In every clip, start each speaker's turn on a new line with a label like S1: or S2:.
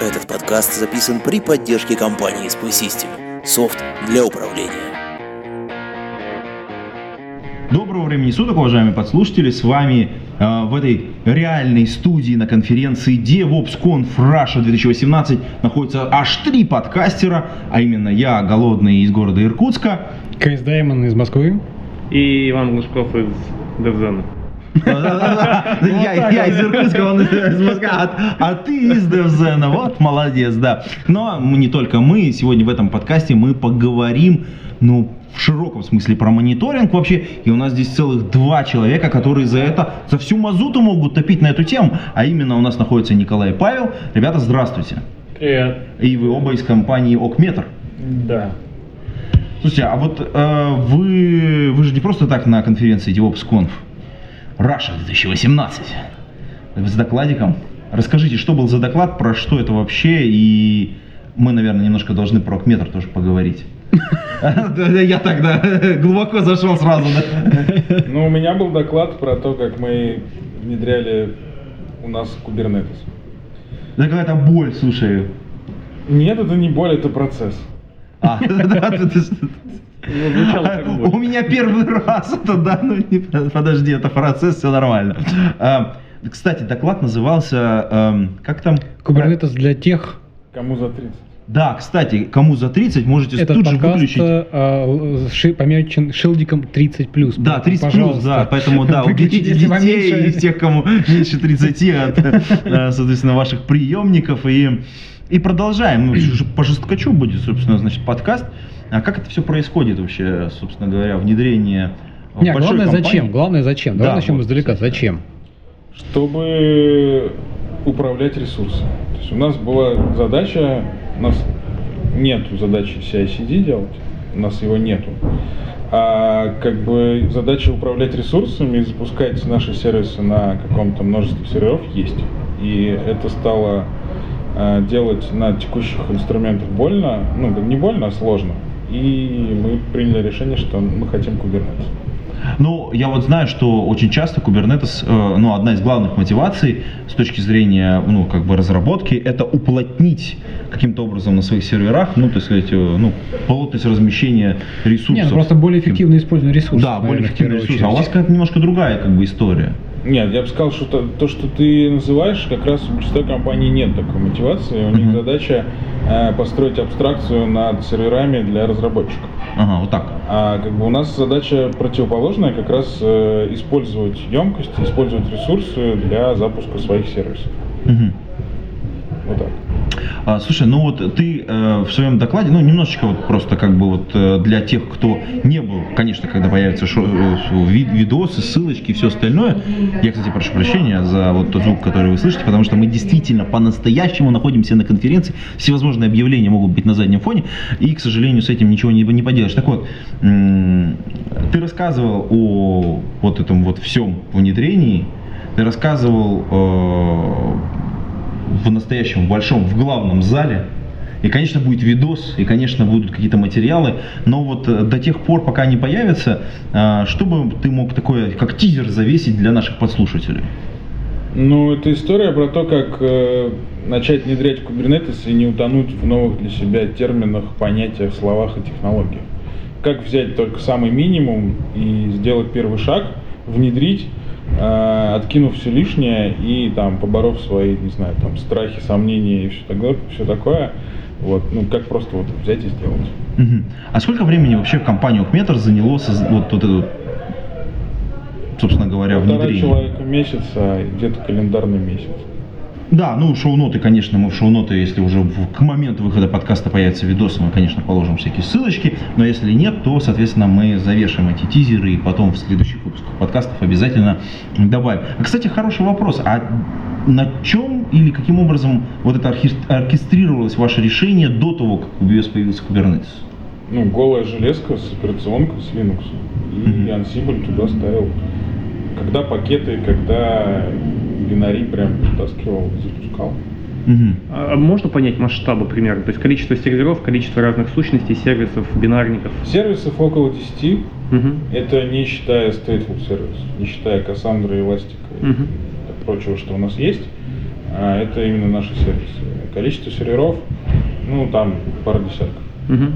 S1: Этот подкаст записан при поддержке компании Spy System. Софт для управления.
S2: Доброго времени суток, уважаемые подслушатели. С вами э, в этой реальной студии на конференции DevOpsConf Russia 2018 находится аж три подкастера, а именно я, Голодный из города Иркутска.
S3: Крис Даймон из Москвы.
S4: И Иван Глушков из Девзена.
S2: Я я из Иркутска, он из Москвы, а ты из Девзена. Вот, молодец, да. Но мы не только мы, сегодня в этом подкасте мы поговорим, ну, в широком смысле про мониторинг вообще. И у нас здесь целых два человека, которые за это, за всю мазуту могут топить на эту тему. А именно у нас находится Николай и Павел. Ребята, здравствуйте.
S4: Привет.
S2: И вы оба из компании Окметр.
S4: Да.
S2: Слушайте, а вот э, вы, вы же не просто так на конференции DevOpsConf. Russia 2018. С докладиком. Расскажите, что был за доклад, про что это вообще, и мы, наверное, немножко должны про Окметр тоже поговорить. Я тогда глубоко зашел сразу, да?
S5: Ну, у меня был доклад про то, как мы внедряли у нас Kubernetes.
S2: Это какая-то боль, слушай.
S5: Нет, это не боль, это процесс.
S2: А, да, ты- У меня первый раз это, да, ну не- подожди, это процесс, все нормально. А, Кстати, доклад назывался, эм, как там?
S3: Kubernetes для тех.
S5: Кому за 30?
S2: Да, кстати, кому за 30, можете
S3: Этот
S2: тут же
S3: подкаст
S2: выключить.
S3: э, ши- помечен шилдиком 30 плюс.
S2: Да, 30 плюс, да, поэтому, да, уберите детей из тех, кому меньше 30 от, э, соответственно, ваших приемников и, и продолжаем. Ну, по жесткачу будет, собственно, значит, подкаст. А как это все происходит вообще, собственно говоря, внедрение в
S3: Не,
S2: большой
S3: главное
S2: компании?
S3: зачем? Главное зачем?
S2: Да,
S3: Давай начнем
S2: вот,
S3: издалека.
S2: кстати.
S3: Зачем?
S5: Чтобы управлять ресурсами. То есть у нас была задача, у нас нету задачи CI-CD делать, у нас его нету. А как бы задача управлять ресурсами и запускать наши сервисы на каком-то множестве серверов есть. И это стало э, делать на текущих инструментах больно, ну не больно, а сложно. И мы приняли решение, что мы хотим Kubernetes.
S2: Ну, я вот знаю, что очень часто Kubernetes, э, ну, одна из главных мотиваций с точки зрения, ну, как бы разработки, это уплотнить каким-то образом на своих серверах, ну, так сказать, э, ну, плотность размещения ресурсов.
S3: Нет, ну просто более эффективно использование ресурсов.
S2: Да, более
S3: наверное, в
S2: эффективный
S3: первую
S2: ресурс. А у вас какая-то немножко другая, как бы, история.
S5: Нет, я бы сказал, что то, то, что ты называешь, как раз у большинства компаний нет такой мотивации. У них задача э, построить абстракцию над серверами для разработчиков.
S2: Ага, вот так.
S5: А как бы у нас задача противоположная, как раз э, использовать емкость, использовать ресурсы для запуска своих сервисов.
S2: Мгм.
S5: Вот так.
S2: А, слушай, ну вот ты э, в своем докладе, ну немножечко вот просто как бы вот э, для тех, кто не был, конечно, когда появятся шо- э, ви- видосы, ссылочки и все остальное. Я, кстати, прошу прощения за вот тот звук, который вы слышите, потому что мы действительно по-настоящему находимся на конференции. Всевозможные объявления могут быть на заднем фоне, и, к сожалению, с этим ничего не, не поделаешь. Так вот, ты рассказывал о вот этом вот всем внедрении, ты рассказывал э, в настоящем большом, в главном зале. И, конечно, будет видос, и, конечно, будут какие-то материалы, но вот э, до тех пор, пока они появятся, э, что бы ты мог такое, как тизер завесить для наших подслушателей?
S5: Ну, это история про то, как э, начать внедрять Kubernetes и не утонуть в новых для себя терминах, понятиях, словах и технологиях. Как взять только самый минимум и сделать первый шаг, внедрить, э, откинув все лишнее и там поборов свои, не знаю, там страхи, сомнения и все такое, все такое. Вот, ну как просто вот взять и сделать.
S2: Мгм. А сколько времени вообще в компанию Окметр заняло соз- вот, вот это, собственно говоря,
S5: Полтора
S2: внедрение?
S5: человека в месяц, а где-то календарный месяц.
S2: Да, ну шоу-ноты, конечно, мы в шоу-ноты, если уже в- к моменту выхода подкаста появятся видосы, мы, конечно, положим всякие ссылочки, но если нет, то, соответственно, мы завешаем эти тизеры и потом в следующих выпусках подкастов обязательно добавим. А, кстати, хороший вопрос. А на чем или каким образом вот это оркестрировалось ваше решение до того, как у BS появился Kubernetes?
S5: Ну, голая железка с операционкой, с Linux. И. Ansible туда ставил. Когда пакеты, когда бинари прям притаскивал, запускал.
S2: Мгм.
S4: А можно понять масштабы примерно? То есть количество серверов, количество разных сущностей, сервисов, бинарников?
S5: Сервисов около 10,
S4: Мгм.
S5: это не считая stateful сервис, не считая Cassandra, Elastic и
S4: Мгм.
S5: прочего, что у нас есть. А это именно наши сервисы. Количество серверов, ну, там пара десятков.
S4: Мгм.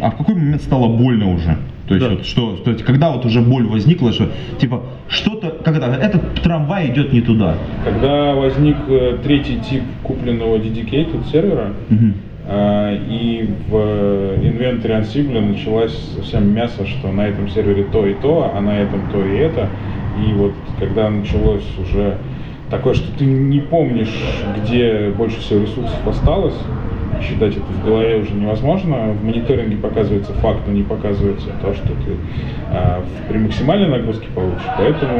S2: А в какой момент стало больно уже? То есть,
S4: Да.
S2: вот что, то есть, когда вот уже боль возникла, что типа что-то, это, этот трамвай идет не туда.
S5: Когда возник э, третий тип купленного dedicated сервера,
S2: Мгм.
S5: а, и в инвентаре Ansible началась совсем мясо, что на этом сервере то и то, а на этом то и это. И вот когда началось уже такое, что ты не помнишь, где больше всего ресурсов осталось, считать это в голове уже невозможно. В мониторинге показывается факт, но не показывается то, что ты а, в- при максимальной нагрузке получишь. Поэтому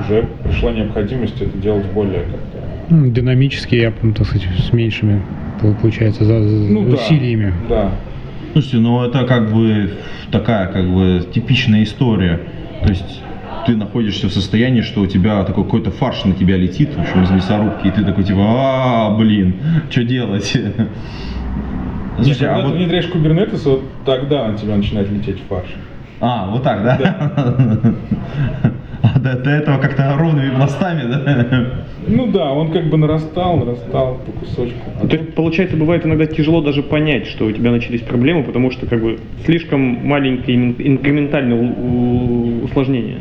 S5: уже пришла необходимость это делать более как-то
S3: Ну, динамически, я, ну, так сказать, с меньшими, пол- получается, за, за-
S5: ну, да,
S3: усилиями.
S5: Да.
S2: Слушайте, ну это как бы такая как бы типичная история. То есть ты находишься в состоянии, что у тебя такой какой-то фарш на тебя летит, в общем, из мясорубки, и ты такой типа, а, блин, что делать?
S5: Когда
S2: а
S5: ты
S2: вот...
S5: внедряешь Kubernetes, вот тогда на тебя начинает лететь фарш.
S2: А, вот так, да? А до, до этого как-то ровными пластами, да?
S5: Ну да, он как бы нарастал, нарастал по кусочку. А
S4: То есть, получается, бывает иногда тяжело даже понять, что у тебя начались проблемы, потому что как бы слишком маленькие ин- инкрементальные у- у- усложнения.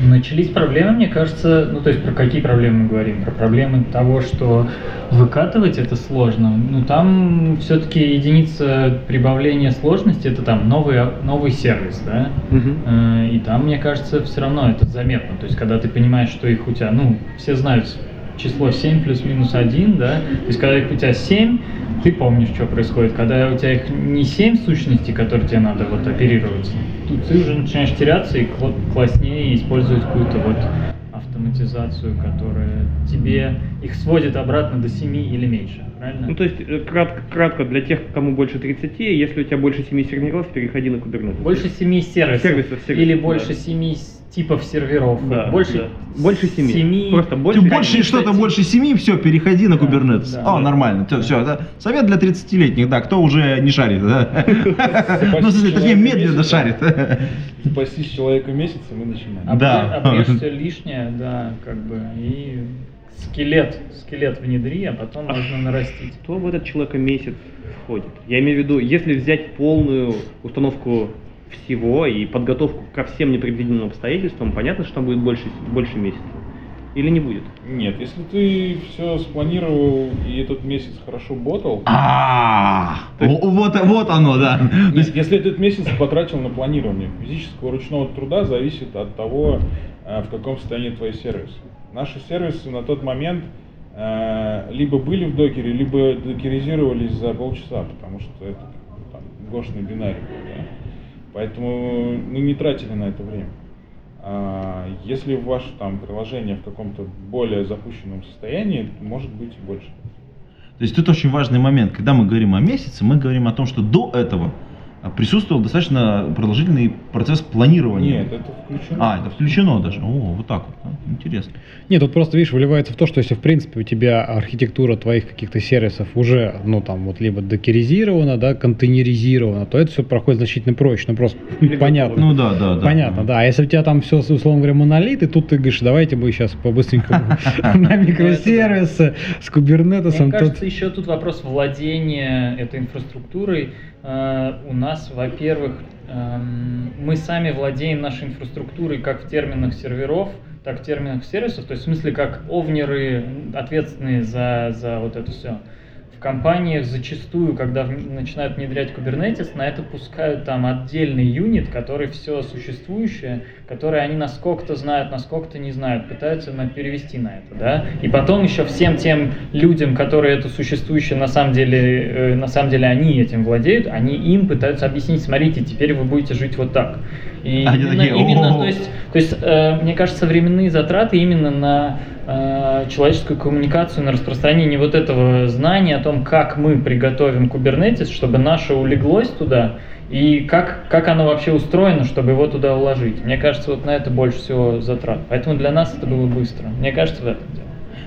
S6: Начались проблемы, мне кажется, ну то есть про какие проблемы мы говорим? Про проблемы того, что выкатывать это сложно. Ну там все-таки единица прибавления сложности это там новый, новый сервис, да? Э, И там, мне кажется, все равно это заметно. То есть, когда ты понимаешь, что их у тебя, ну, все знают число 7 плюс-минус 1, да? То есть, когда их у тебя 7, ты помнишь, что происходит. Когда у тебя их не 7 сущностей, которые тебе надо вот оперировать, тут ты уже начинаешь теряться и кла- класснее использовать какую-то вот автоматизацию, которая тебе их сводит обратно до 7 или меньше, правильно?
S4: Ну, то есть, э, кратко, кратко, для тех, кому больше 30, если у тебя больше 7 серверов, переходи на Kubernetes.
S6: Больше семи сервисов,
S4: Сервисов, сервисов,
S6: или
S4: да.
S6: больше семи с- типов серверов.
S4: Да,
S6: больше,
S4: да. Больше семи.
S6: семи-
S4: Просто
S2: Ты
S4: больше.
S2: больше что-то больше семи, все, переходи на Kubernetes.
S6: да,
S2: О,
S6: да.
S2: нормально. Все, это совет для 30-летних, да, кто уже не шарит, да? Ну, точнее, медленно шарит.
S5: Спастись человека месяца мы начинаем.
S2: Да.
S6: Обрежь все лишнее, да, как бы, и скелет, скелет внедри, а потом можно нарастить.
S4: Кто в этот человека месяц входит? Я имею в виду, если взять полную установку всего и подготовку ко всем непредвиденным обстоятельствам, понятно, что там будет больше, больше месяца. Или не будет?
S5: Нет, если ты все спланировал и этот месяц хорошо ботал,
S2: А, вот вот оно, да.
S5: Нет, если этот месяц потратил на планирование физического ручного труда, зависит от того, э, в каком состоянии твои сервисы. Наши сервисы на тот момент э, либо были в докере, либо докеризировались за полчаса, потому что это там, гошный бинарий был, да? Поэтому мы не тратили на это время. А если ваше там приложение в каком-то более запущенном состоянии, может быть и больше.
S2: то есть тут очень важный момент. Когда мы говорим о месяце, мы говорим о том, что до этого присутствовал достаточно продолжительный процесс планирования.
S5: Нет, это включено.
S2: А, это включено даже. О, вот так вот. да, Интересно.
S3: Нет, тут просто, видишь, выливается в то, что если, в принципе, у тебя архитектура твоих каких-то сервисов уже, ну, там, вот, либо докеризирована, да, контейнеризирована, то это все проходит значительно проще, ну, просто понятно.
S2: Ну да, да, да.
S3: Понятно, да. А если у тебя там все, условно говоря, монолит, и тут ты говоришь, давайте мы сейчас по-быстренькому на микросервисы с кубернетосом.
S6: Мне кажется, еще тут вопрос владения этой инфраструктурой. У нас, во-первых, эм, мы сами владеем нашей инфраструктурой как в терминах серверов, так в терминах сервисов, то есть в смысле как овнеры, ответственные за, за вот это все. В компаниях зачастую, когда начинают внедрять Kubernetes, на это пускают там отдельный юнит, который все существующее, которое они насколько-то знают, насколько-то не знают, пытаются на- перевести на это, да. И потом еще всем тем людям, которые это существующее на самом деле, э, на самом деле они этим владеют, они им пытаются объяснить, смотрите, теперь вы будете жить вот так. И
S2: Они
S6: именно,
S2: такие,
S6: именно, то есть, то есть, э, мне кажется, временные затраты именно на э, человеческую коммуникацию на распространение вот этого знания о том, как мы приготовим Kubernetes, чтобы наше улеглось туда, и как, как оно вообще устроено, чтобы его туда уложить. Мне кажется, вот на это больше всего затрат. Поэтому для нас это было быстро. Мне кажется, в этом.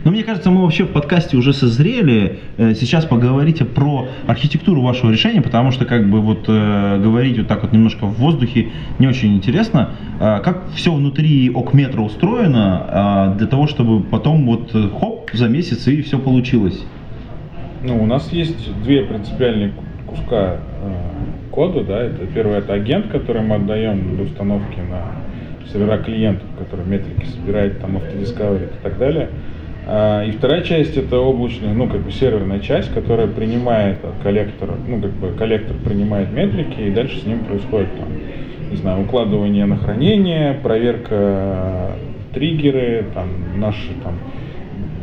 S2: Но мне кажется, мы вообще в подкасте уже созрели э, сейчас поговорить про архитектуру вашего решения, потому что как бы вот э, говорить вот так вот немножко в воздухе не очень интересно. Э, как все внутри окметра устроено э, для того, чтобы потом вот э, хоп за месяц и все получилось.
S5: Ну, у нас есть две принципиальные ку- куска э, кода, да, это первое это агент, который мы отдаем для установки на сервера клиентов, который метрики собирает, там автодискавери и так далее. А, И вторая часть это облачная, ну как бы серверная часть, которая принимает от коллектора, ну как бы коллектор принимает метрики и дальше с ним происходит там, не знаю, укладывание на хранение, проверка э, триггеры, там наши там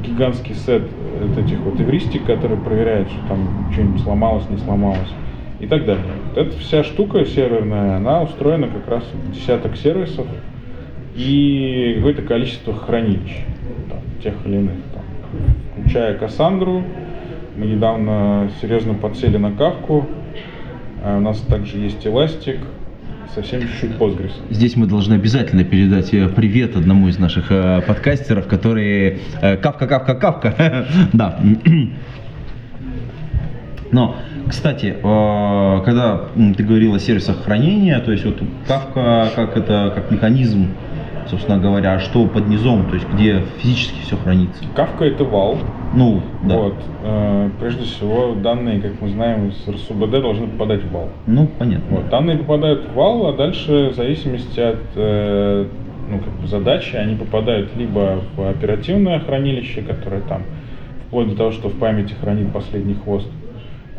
S5: гигантский сет вот этих вот эвристик, которые проверяют, что там что-нибудь сломалось, не сломалось и так далее. Вот эта вся штука серверная, она устроена как раз десяток сервисов и какое-то количество хранилищ, тех или иных, там, включая Кассандру. Мы недавно серьезно подсели на Кавку. А у нас также есть Elastic, совсем чуть-чуть Postgres.
S2: Здесь мы должны обязательно передать э, привет одному из наших э, подкастеров, который э, кавка, кавка, кавка. Да. Но, кстати, э, когда ты говорил о сервисах хранения, то есть вот кавка как это как механизм, собственно говоря, а что под низом, то есть где физически все хранится.
S5: Кавка это вал,
S2: Ну, да.
S5: Вот. Э, Прежде всего, данные, как мы знаем, из РСУБД должны попадать в вал.
S2: Ну, понятно.
S5: Вот. Данные попадают в вал, а дальше, в зависимости от э, ну, как бы задачи, они попадают либо в оперативное хранилище, которое там, вплоть до того, что в памяти хранит последний хвост,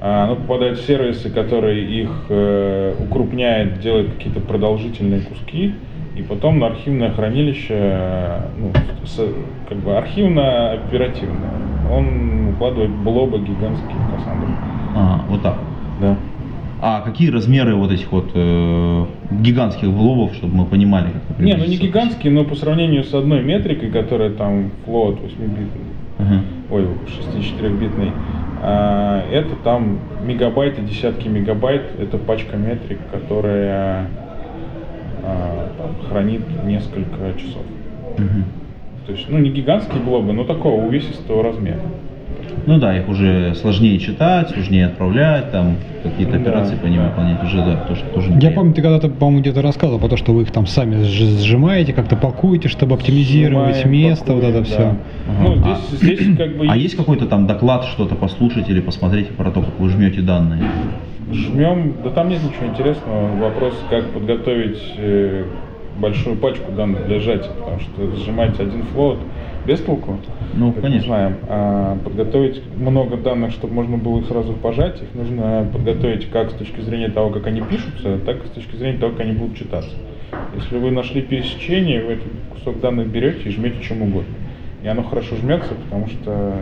S5: а оно попадает в сервисы, которые их э, укрупняет, делает какие-то продолжительные куски, и потом на архивное хранилище, э, ну, с- как бы архивно-оперативное. Он укладывает блобы гигантские в Кассандру.
S2: А, вот так.
S5: Да.
S2: А какие размеры вот этих вот э, гигантских блобов, чтобы мы понимали, как
S5: Не, ну не гигантские, но по сравнению с одной метрикой, которая там float 8-битный,
S2: Ага.
S5: ой, 64-битный, а, это там мегабайты, десятки мегабайт, это пачка метрик, которая там, хранит несколько часов.
S2: Мгм.
S5: То есть, ну не гигантские блобы, но такого увесистого размера.
S2: Ну да, их уже сложнее читать, сложнее отправлять, там какие-то
S5: Да,
S2: операции по ним
S5: да.
S2: выполнять уже, да, тоже, тоже
S3: Я помню, ты когда-то, по-моему, где-то рассказывал про то, что вы их там сами сж- сжимаете, как-то пакуете, чтобы оптимизировать
S5: Сжимаем,
S3: место, вот это
S5: пакуем,
S3: все.
S5: да. Ну,
S2: Ага.
S5: здесь, здесь как бы
S2: А есть какой-то там доклад, что-то послушать или посмотреть про то, как вы жмете данные?
S5: Жмем, да там нет ничего интересного. Вопрос, как подготовить э, большую пачку данных для сжатия, потому что сжимать один флот без толку,
S2: Ну,
S5: как
S2: конечно.
S5: мы знаем. А подготовить много данных, чтобы можно было их сразу пожать, их нужно подготовить как с точки зрения того, как они пишутся, так и с точки зрения того, как они будут читаться. Если вы нашли пересечение, вы этот кусок данных берете и жмете чем угодно. И оно хорошо жмется, потому что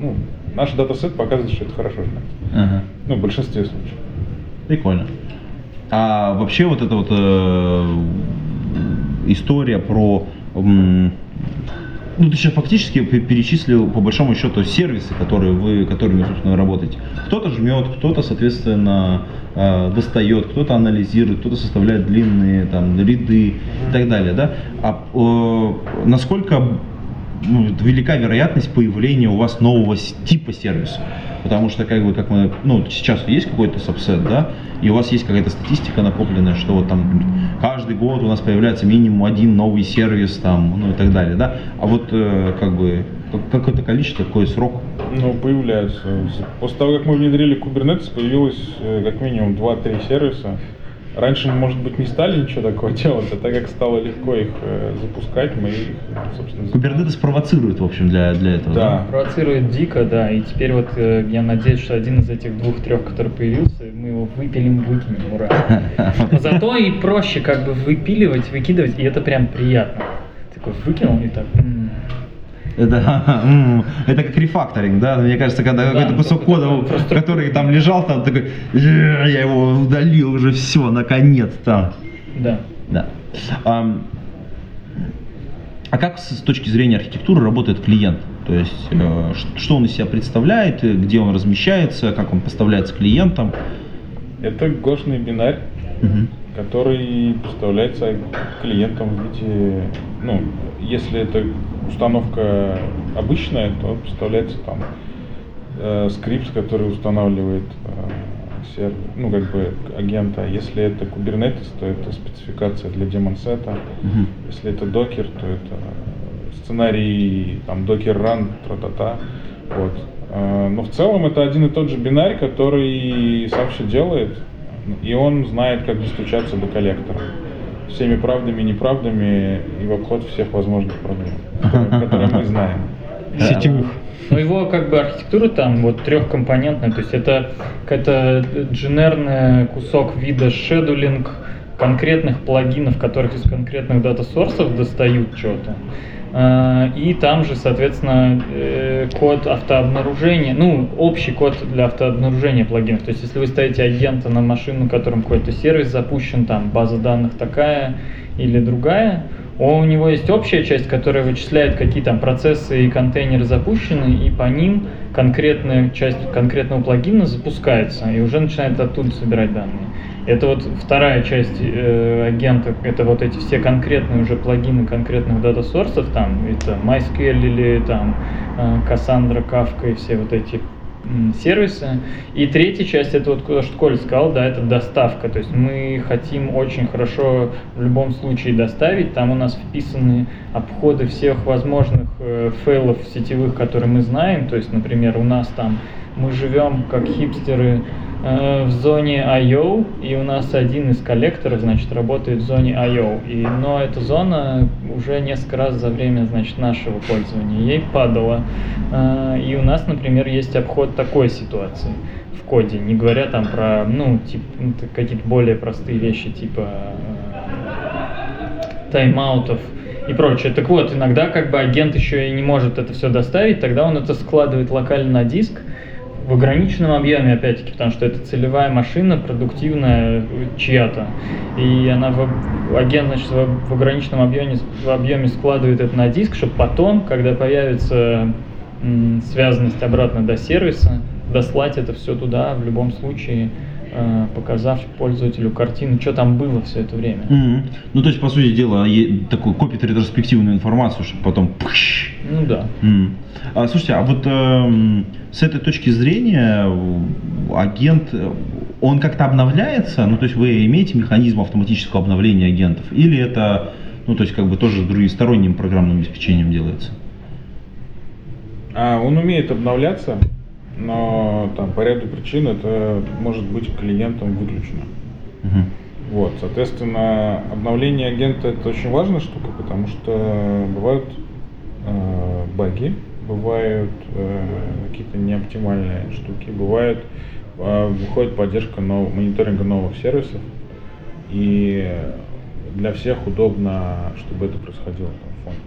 S5: ну, наш датасет показывает, что это хорошо жмется.
S2: Ага.
S5: Ну, в большинстве случаев.
S2: Прикольно. А вообще вот эта вот э, история про... м, ну, ты сейчас фактически пе- перечислил, по большому счету, сервисы, которые вы, которыми, собственно, работаете. Кто-то жмет, кто-то, соответственно, э, достает, кто-то анализирует, кто-то составляет длинные там ряды и так далее, да? А э, насколько ну, велика вероятность появления у вас нового типа сервиса. Потому что, как бы, как мы, ну, сейчас есть какой-то сабсет, да, и у вас есть какая-то статистика накопленная, что вот там каждый год у нас появляется минимум один новый сервис, там, ну и так далее, да. А вот, э, как бы, как- какое-то количество, какой срок?
S5: Ну, появляются. После того, как мы внедрили Kubernetes, появилось э, как минимум 2-3 сервиса. Раньше мы, может быть, не стали ничего такого делать, а так как стало легко их э, запускать, мы их, собственно.
S2: Kubernetes провоцирует, в общем, для, для этого,
S5: Да.
S6: Провоцирует дико, да, и теперь вот э, я надеюсь, что один из этих двух-трех, который появился, мы его выпилим, выкинем, ура. Но зато и проще как бы выпиливать, выкидывать, и это прям приятно. Такой выкинул и так. м.
S2: Это, это как рефакторинг, да? Мне кажется, когда
S6: Да,
S2: какой-то кусок
S6: только
S2: кода,
S6: просто-
S2: который там лежал, там такой, «Э, я его удалил уже все, наконец-то.
S6: Да.
S2: Да. Ам, А как с, с точки зрения архитектуры работает клиент? То есть, э, что он из себя представляет, э, где он размещается, как он поставляется клиентам?
S5: Это гошный бинарь,
S2: Мгм.
S5: который представляется клиентам в виде, ну, если это установка обычная, то представляется там э, скрипт, который устанавливает э, сервер, ну, как бы агента. Если это Kubernetes, то это спецификация для демонсета.
S2: Мгм.
S5: Если это докер, то это сценарий, там, докер run, тра-та-та. Вот. Э, Но в целом это один и тот же бинарь, который сам все делает, и он знает, как достучаться до коллектора. Всеми правдами и неправдами и в обход всех возможных проблем, которые, которые мы знаем.
S3: Сетевых.
S6: Но его как бы архитектура там вот трехкомпонентная, то есть это какая-то дженерный кусок вида шедулинг конкретных плагинов, которых из конкретных дата-сорсов достают что-то. А, И там же, соответственно, э, код автообнаружения, ну, общий код для автообнаружения плагинов. То есть, если вы ставите агента на машину, на котором какой-то сервис запущен, там база данных такая или другая, у него есть общая часть, которая вычисляет, какие там процессы и контейнеры запущены, и по ним конкретная часть конкретного плагина запускается, и уже начинает оттуда собирать данные. Это вот вторая часть э, агента, это вот эти все конкретные уже плагины конкретных дата-сорсов, там, это MySQL или там э, Cassandra, Kafka и все вот эти сервисы. И третья часть, это вот то, что Коля сказал, да, это доставка. То есть мы хотим очень хорошо в любом случае доставить. Там у нас вписаны обходы всех возможных э, фейлов сетевых, которые мы знаем. То есть, например, у нас там мы живем как хипстеры в зоне I.O., и у нас один из коллекторов, значит, работает в зоне I.O., и, но эта зона уже несколько раз за время, значит, нашего пользования ей падала. Э, и у нас, например, есть обход такой ситуации в коде, не говоря там про, ну, типа, какие-то более простые вещи, типа э, тайм-аутов и прочее. Так вот, иногда как бы агент еще и не может это все доставить, тогда он это складывает локально на диск, в ограниченном объеме, опять-таки, потому что это целевая машина, продуктивная чья-то. И она в, агент, значит, в, в ограниченном объеме, в объеме складывает это на диск, чтобы потом, когда появится м, связанность обратно до сервиса, дослать это все туда в любом случае, показав пользователю картину, что там было все это время.
S2: Мгм. Ну, то есть, по сути дела, такую копит ретроспективную информацию, чтобы потом... пш.
S6: Ну да.
S2: М. А, слушайте, а вот эм, с этой точки зрения э, агент, э, он как-то обновляется? Ну, то есть вы имеете механизм автоматического обновления агентов? Или это, ну, то есть как бы тоже другосторонним программным обеспечением делается?
S5: А он умеет обновляться, но там по ряду причин это может быть клиентом выключено.
S2: Мгм.
S5: Вот, соответственно, обновление агента это очень важная штука, потому что бывают э, баги, бывают э, какие-то неоптимальные штуки, бывает э, выходит поддержка нов- мониторинга новых сервисов, и для всех удобно, чтобы это происходило там в фоне.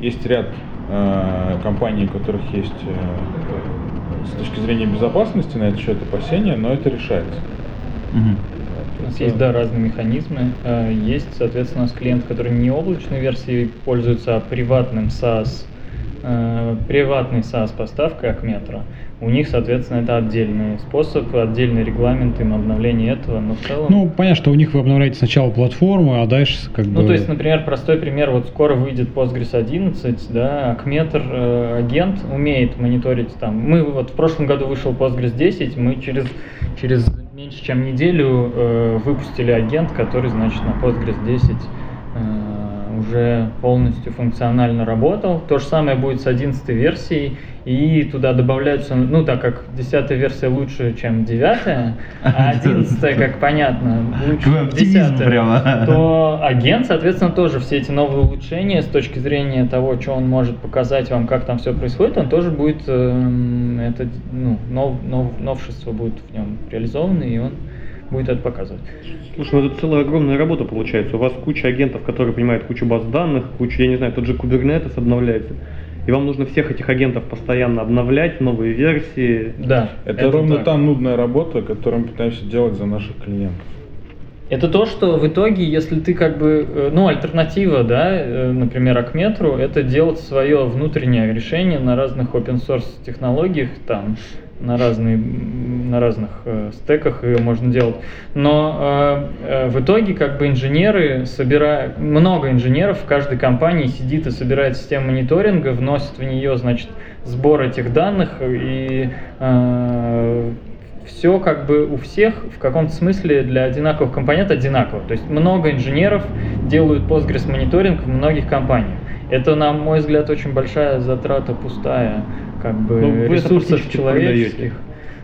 S5: Есть ряд э, компаний, у которых есть э, с точки зрения безопасности на этот счет опасения, но это решается.
S2: Мгм.
S6: У нас есть, да, разные механизмы. Э, Есть, соответственно, у нас клиент, который не облачной версией пользуется, а приватным SaaS, э, приватной SaaS поставкой Акметра. У них, соответственно, это отдельный способ, отдельный регламент им обновления этого, но в целом...
S3: Ну, понятно, что у них вы обновляете сначала платформу, а дальше как бы...
S6: Ну, то есть, например, простой пример, вот скоро выйдет Postgres 11, да, Акметр, э, агент умеет мониторить там. Мы вот в прошлом году вышел Postgres 10, мы через, через меньше чем неделю э, выпустили агент, который, значит, на Postgres 10 э, уже полностью функционально работал. То же самое будет с 11 версией, и туда добавляются, ну, так как 10 версия лучше, чем 9, а 11, как понятно, лучше,
S2: Какой
S6: чем
S2: оптимизм
S6: 10,
S2: прямо.
S6: то агент, соответственно, тоже все эти новые улучшения с точки зрения того, что он может показать вам, как там все происходит, он тоже будет, эм, это, ну, нов, нов- новшество будет в нем реализовано, и он будет это показывать.
S4: Слушай, ну это целая огромная работа получается. У вас куча агентов, которые принимают кучу баз данных, кучу, я не знаю, тот же Kubernetes обновляется. И вам нужно всех этих агентов постоянно обновлять, новые версии.
S6: Да.
S5: Это, ровно
S6: так.
S5: та нудная работа, которую мы пытаемся делать за наших клиентов.
S6: Это то, что в итоге, если ты как бы, э, ну, альтернатива, да, э, например, Акметру, это делать свое внутреннее решение на разных open source технологиях, там, на, разные, на разных э, стеках ее можно делать. Но э, э, в итоге как бы инженеры собирают, много инженеров в каждой компании сидит и собирает систему мониторинга, вносит в нее, значит, сбор этих данных и э, все как бы у всех в каком-то смысле для одинаковых компонентов одинаково. То есть много инженеров делают Postgres мониторинг в многих компаниях. Это, на мой взгляд, очень большая затрата пустая как бы
S4: Ну,
S6: ресурсов
S4: практически
S6: человеческих.
S4: продаете.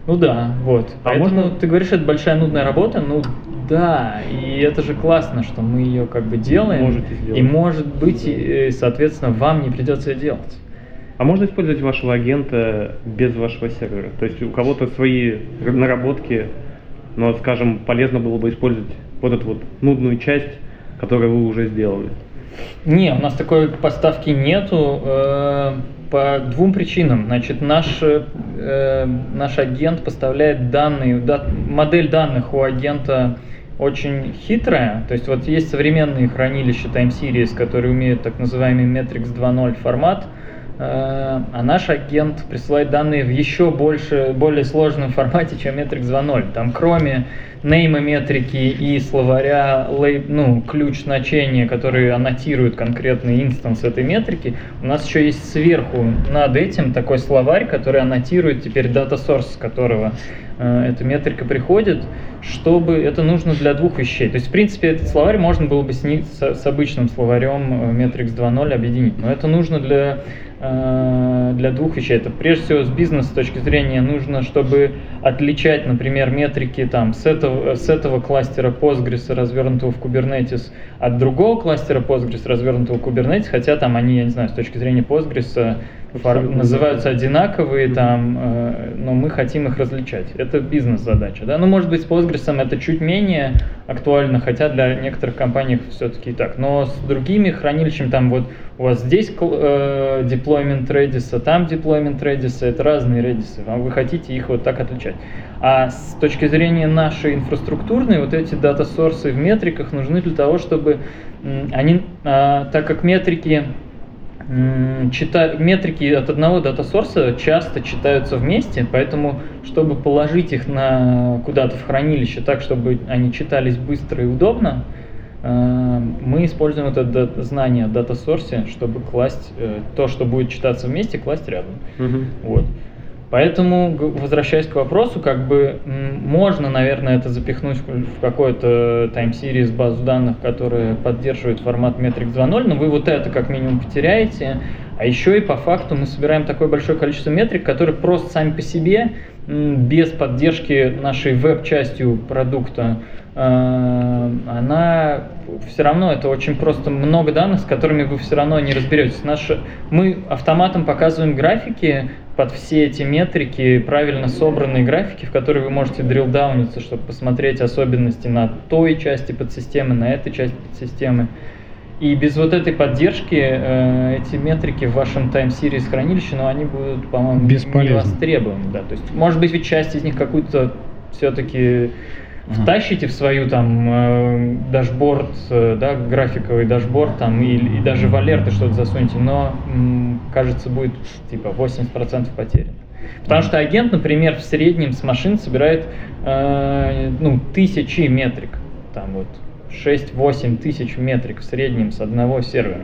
S6: Ну да, вот.
S4: А
S6: Поэтому
S4: можно-
S6: ты говоришь, это большая нудная работа, ну да, и это же классно, что мы ее как бы делаем.
S4: Можете сделать.
S6: И может быть, и, соответственно, вам не придется ее делать.
S4: А можно использовать вашего агента без вашего сервера? То есть у кого-то свои наработки, но, скажем, полезно было бы использовать вот эту вот нудную часть, которую вы уже сделали.
S6: Не, у нас такой поставки нету э, по двум причинам. Значит, наш, э, наш агент поставляет данные, да- модель данных у агента очень хитрая. То есть вот есть современные хранилища Time Series, которые умеют так называемый Metrix 2.0 формат, э, а наш агент присылает данные в еще больше, более сложном формате, чем Metrix 2.0. Там кроме нейма метрики и словаря, ну, ключ значения, который аннотирует конкретный инстанс этой метрики, у нас еще есть сверху над этим такой словарь, который аннотирует теперь source, с которого э, эта метрика приходит, чтобы это нужно для двух вещей. То есть, в принципе, этот словарь можно было бы с, с- обычным словарем э, Metrix 2.0 объединить, но это нужно для для двух вещей. Это прежде всего с бизнес точки зрения нужно, чтобы отличать, например, метрики там, с, этого, с этого кластера Postgres, развернутого в Kubernetes, от другого кластера Postgres, развернутого в Kubernetes, хотя там они, я не знаю, с точки зрения Postgres э, называются одинаковые, там, э, но мы хотим их различать. Это бизнес-задача. Да? Ну, может быть, с Postgres это чуть менее актуально, хотя для некоторых компаний все-таки и так. Но с другими хранилищами, там вот у вас здесь э, deployment Redis, а там deployment Redis, это разные Redis, а вы хотите их вот так отличать. А с точки зрения нашей инфраструктурной, вот эти дата-сорсы в метриках нужны для того, чтобы они, а, так как метрики чита- метрики от одного дата-сорса часто читаются вместе, поэтому, чтобы положить их на куда-то в хранилище так, чтобы они читались быстро и удобно, э, мы используем это знание о дата-сорсе, чтобы класть э, то, что будет читаться вместе, класть рядом. Вот. Поэтому, возвращаясь к вопросу, как бы можно, наверное, это запихнуть в какой-то time series базу данных, которая поддерживает формат Metrics 2.0, но вы вот это как минимум потеряете. А еще и по факту мы собираем такое большое количество метрик, которые просто сами по себе, без поддержки нашей веб-частью продукта, э, она все равно это очень просто много данных, с которыми вы все равно не разберетесь. Наши, мы автоматом показываем графики под все эти метрики, правильно собранные графики, в которые вы можете дрилдауниться, чтобы посмотреть особенности на той части подсистемы, на этой части подсистемы. И без вот этой поддержки э, эти метрики в вашем Series хранилище, ну, они будут, по-моему, не
S3: Бесполезны.
S6: востребованы. Да. То есть, может быть, ведь часть из них какую-то все-таки втащите в свою там э, дашборд, э, да, графановый дашборд там и, и даже в алерты что-то засуньте, но м, кажется будет типа 80% потеряно. Потому что агент, например, в среднем с машин собирает э, ну, тысячи метрик, там вот 6-8 тысяч метрик в среднем с одного сервера.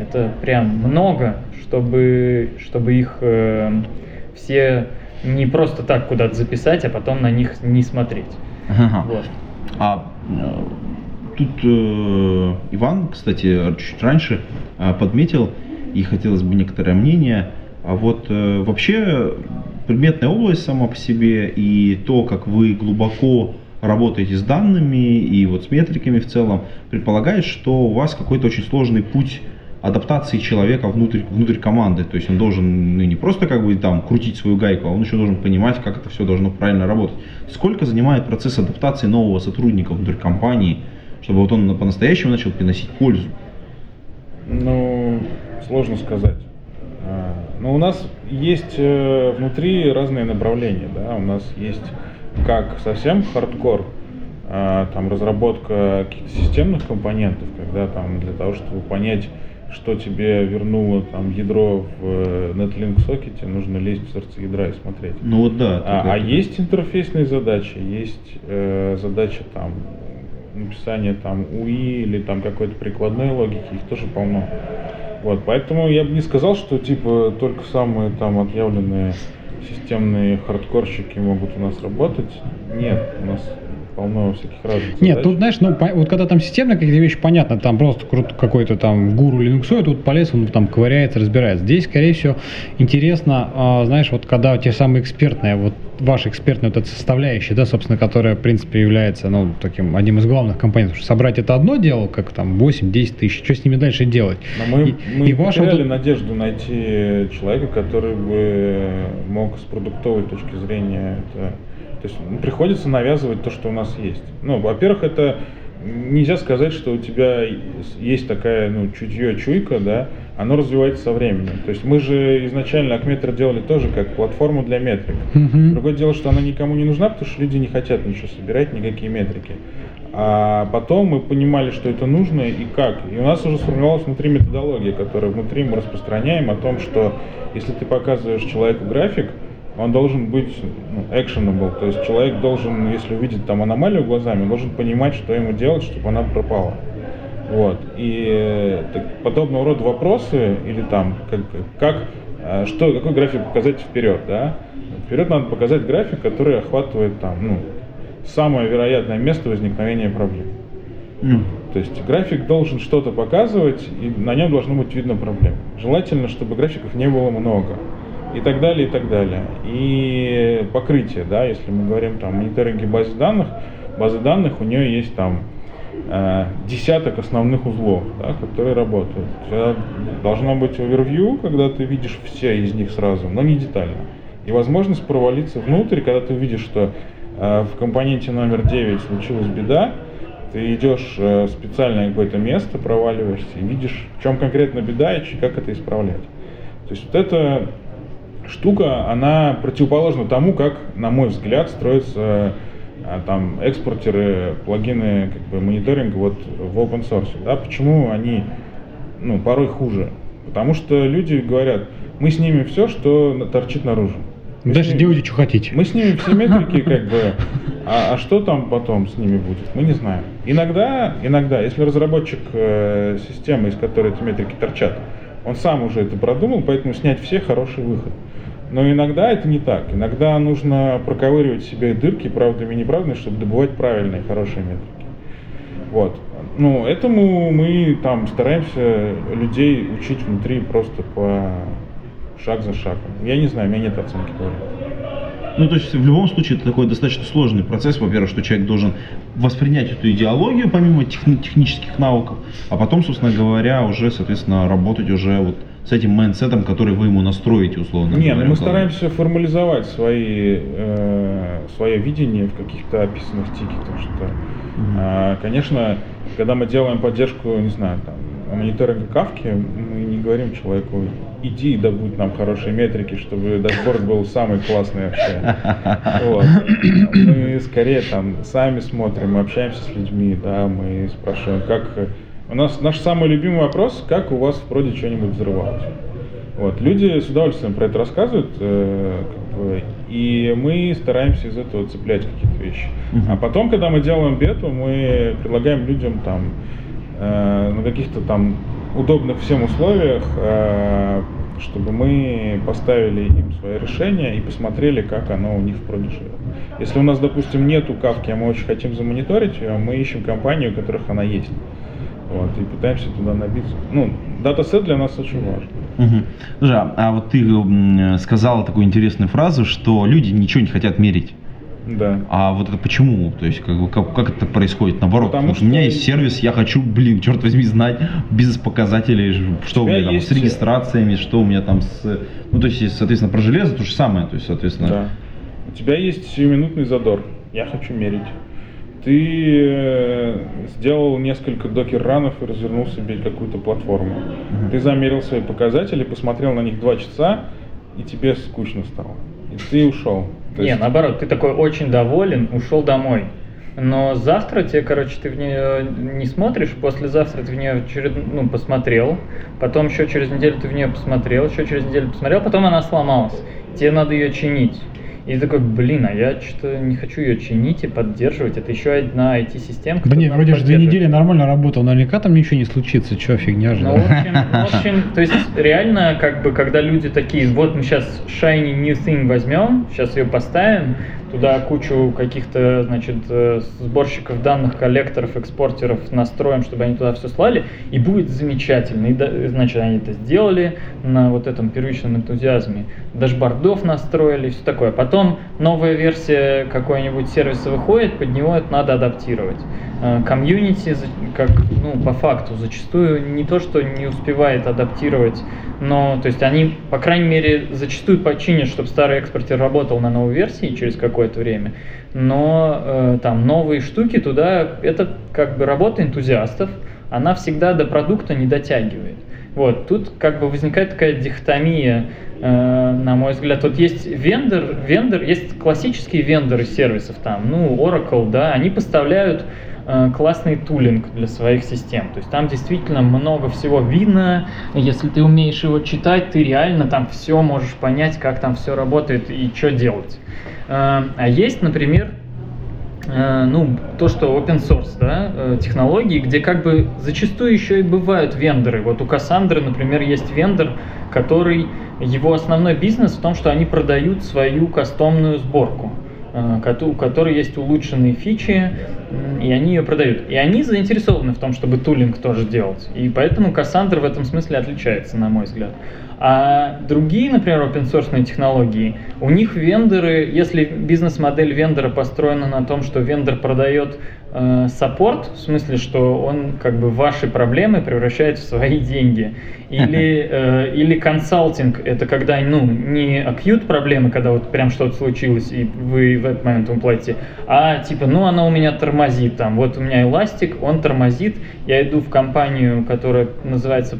S6: Это прям много, чтобы, чтобы их э, все не просто так куда-то записать, а потом на них не смотреть.
S2: Ага.
S6: Вот.
S2: А э, тут э, Иван, кстати, чуть раньше э, подметил, и хотелось бы некоторое мнение. А вот э, вообще предметная область сама по себе и то, как вы глубоко работаете с данными и вот с метриками в целом, предполагает, что у вас какой-то очень сложный путь адаптации человека внутрь, внутрь команды. То есть он должен ну, не просто как бы там крутить свою гайку, а он еще должен понимать, как это все должно правильно работать. Сколько занимает процесс адаптации нового сотрудника внутрь компании, чтобы вот он по-настоящему начал приносить пользу?
S5: Ну, сложно сказать. А, Но у нас есть э, внутри разные направления, да, у нас есть как совсем хардкор а, там разработка каких-то системных компонентов, когда там для того, чтобы понять, что тебе вернуло там ядро в э, Netlink сокете, нужно лезть в сердце ядра и смотреть.
S2: Ну вот да.
S5: А, а
S2: это-
S5: есть интерфейсные задачи, есть э, задача там написания там УИ или там какой-то прикладной логики, их тоже полно. Вот, поэтому я бы не сказал, что типа только самые там отъявленные системные хардкорщики могут у нас работать. Нет, у нас полно всяких разных
S3: Нет,
S5: задач.
S3: тут, знаешь, ну, по- вот когда там системные какие-то вещи, понятно, там просто крут- какой-то там гуру линуксоид, тут полез, он там ковыряется, разбирается. Здесь, скорее всего, интересно, а, знаешь, вот когда те самые экспертные, вот ваша экспертная вот эта составляющая, да, собственно, которая, в принципе, является, ну, таким, одним из главных компонентов, что собрать это одно дело, как там 8-10 тысяч, что с ними дальше делать?
S5: Но мы,
S3: И-
S5: мы
S3: и ваша
S5: потеряли
S3: вот-
S5: надежду найти человека, который бы мог с продуктовой точки зрения это... То есть приходится навязывать то, что у нас есть. Ну, во-первых, это нельзя сказать, что у тебя есть такая, ну, чутье, чуйка, да, оно развивается со временем. То есть мы же изначально Акметр делали тоже как платформу для метрик.
S3: Мгм.
S5: Другое дело, что она никому не нужна, потому что люди не хотят ничего собирать, никакие метрики. А потом мы понимали, что это нужно и как. И у нас уже сформировалась внутри методология, которая внутри мы распространяем о том, что если ты показываешь человеку график, он должен быть ну, actionable, то есть человек должен, если увидит там аномалию глазами, должен понимать, что ему делать, чтобы она пропала. Вот. И э, так- подобного рода вопросы, или там, как, как э, что, какой график показать вперед, да? Вперед надо показать график, который охватывает там, ну, самое вероятное место возникновения проблем.
S2: Ну,
S5: То есть график должен что-то показывать, и на нем должно быть видно проблем. Желательно, чтобы графиков не было много. И так далее, и так далее. И покрытие, да, если мы говорим там о мониторинге базы данных, базы данных у нее есть там э, десяток основных узлов, да, которые работают. Должно быть овервью, когда ты видишь все из них сразу, но не детально. И возможность провалиться внутрь, когда ты видишь, что э, в компоненте номер 9 случилась беда, ты идешь э, в специальное какое-то место, проваливаешься и видишь, в чем конкретно беда и как это исправлять. То есть вот эта штука, она противоположна тому, как, на мой взгляд, строятся а, там экспортеры, плагины как бы мониторинга вот в open source. Да? Почему они ну, порой хуже? Потому что люди говорят, мы снимем все, что торчит наружу. Мы
S3: Дальше
S5: снимем-
S3: делайте, что хотите.
S5: мы снимем все метрики, как бы, а, а что там потом с ними будет, мы не знаем. Иногда, иногда, если разработчик э, системы, из которой эти метрики торчат, он сам уже это продумал, поэтому снять все хороший выход. Но иногда это не так. Иногда нужно проковыривать себе дырки правдами и неправдами, чтобы добывать правильные, хорошие метрики. Вот. Ну, этому мы там стараемся людей учить внутри просто по шаг за шагом. Я не знаю, у меня нет оценки говорю.
S2: Ну, то есть, в любом случае, это такой достаточно сложный процесс. Во-первых, что человек должен воспринять эту идеологию, помимо техни- технических навыков, а потом, собственно говоря, уже, соответственно, работать уже вот с этим майндсетом, который вы ему настроите, условно
S5: Нет, ну
S2: говоря.
S5: мы стараемся формализовать свои, э, свое видение в каких-то описанных тикетах. Что, а, конечно, когда мы делаем поддержку, не знаю, там, мониторинга Кафки, мы не говорим человеку, иди и добудь нам хорошие метрики, чтобы дашборд был самый классный вообще. Вот. Мы скорее там сами смотрим, мы общаемся с людьми, да, мы спрашиваем, как... У нас наш самый любимый вопрос, как у вас в проде что-нибудь взорвалось. Вот. Люди с удовольствием про это рассказывают, э, как бы, и мы стараемся из этого цеплять какие-то вещи. А потом, когда мы делаем бету, мы предлагаем людям там э, на каких-то там удобных всем условиях, э, чтобы мы поставили им свое решение и посмотрели, как оно у них в проде живет. Если у нас, допустим, нету кавки, а мы очень хотим замониторить ее, мы ищем компанию, у которых она есть. Вот, и пытаемся туда набиться. Ну, датасет для нас очень важен.
S2: Мгм. Слушай, а, а вот ты сказала такую интересную фразу, что люди ничего не хотят мерить.
S5: Да.
S2: А вот это почему? То есть, как, бы, как, как это происходит? Наоборот,
S5: Потому
S2: вот
S5: что-
S2: у меня есть сервис, я хочу, блин, черт возьми, знать бизнес-показатели, что у
S5: тебя
S2: меня там с
S5: есть- э,
S2: регистрациями, что у меня там с... Ну, то есть, есть, соответственно, про железо то же самое. То есть, соответственно...
S5: Да. У тебя есть сиюминутный задор. Я хочу мерить. Ты э, сделал несколько докер-ранов и развернул себе какую-то платформу. Ты замерил свои показатели, посмотрел на них два часа, и тебе скучно стало. И ты ушел. То
S6: Не,
S5: есть-
S6: наоборот, ты такой очень доволен, ушел домой. Но завтра тебе, короче, ты в нее не смотришь, послезавтра ты в нее очеред... ну, посмотрел, потом еще через неделю ты в нее посмотрел, еще через неделю посмотрел, потом она сломалась. Тебе надо ее чинить. И такой, блин, а я что-то не хочу ее чинить и поддерживать. Это еще одна IT-система.
S3: Да не, вроде же две недели нормально работал, наверняка там ничего не случится, что фигня же.
S6: Ну, в общем, в общем, то есть реально, как бы, когда люди такие, вот мы сейчас shiny new thing возьмем, сейчас ее поставим, туда кучу каких-то, значит, э, сборщиков данных, коллекторов, экспортеров настроим, чтобы они туда все слали, и будет замечательно. И, значит, они это сделали на вот этом первичном энтузиазме. Дашбордов настроили, все такое. Потом новая версия какой-нибудь сервиса выходит, под него это надо адаптировать. Э, комьюнити, как, ну, по факту, зачастую не то, что не успевает адаптировать, но, то есть они, по крайней мере, зачастую починят, чтобы старый экспортер работал на новой версии через какое-то время, но э, там новые штуки туда, это как бы работа энтузиастов, она всегда до продукта не дотягивает. Вот, тут как бы возникает такая дихотомия, э, на мой взгляд. Вот есть вендор, вендор, есть классические вендоры сервисов там, ну, Oracle, да, они поставляют Э, классный тулинг для своих систем. То есть там действительно много всего видно. Если ты умеешь его читать, ты реально там все можешь понять, как там все работает и что делать. Э, а есть, например, э, ну, то, что open source, да, технологии, где как бы зачастую еще и бывают вендоры. Вот у Кассандры, например, есть вендор, который, его основной бизнес в том, что они продают свою кастомную сборку. Э, у которой есть улучшенные фичи, и они ее продают. И они заинтересованы в том, чтобы тулинг тоже делать. И поэтому Cassandra в этом смысле отличается, на мой взгляд. А другие, например, open source технологии, у них вендоры, если бизнес-модель вендора построена на том, что вендор продает э, саппорт, в смысле, что он как бы ваши проблемы превращает в свои деньги, или, э, или консалтинг, это когда, ну, не acute проблемы, когда вот прям что-то случилось, и вы в этот момент ему платите, а типа, ну, она у меня тормозит, там, вот у меня эластик, он тормозит, я иду в компанию, которая называется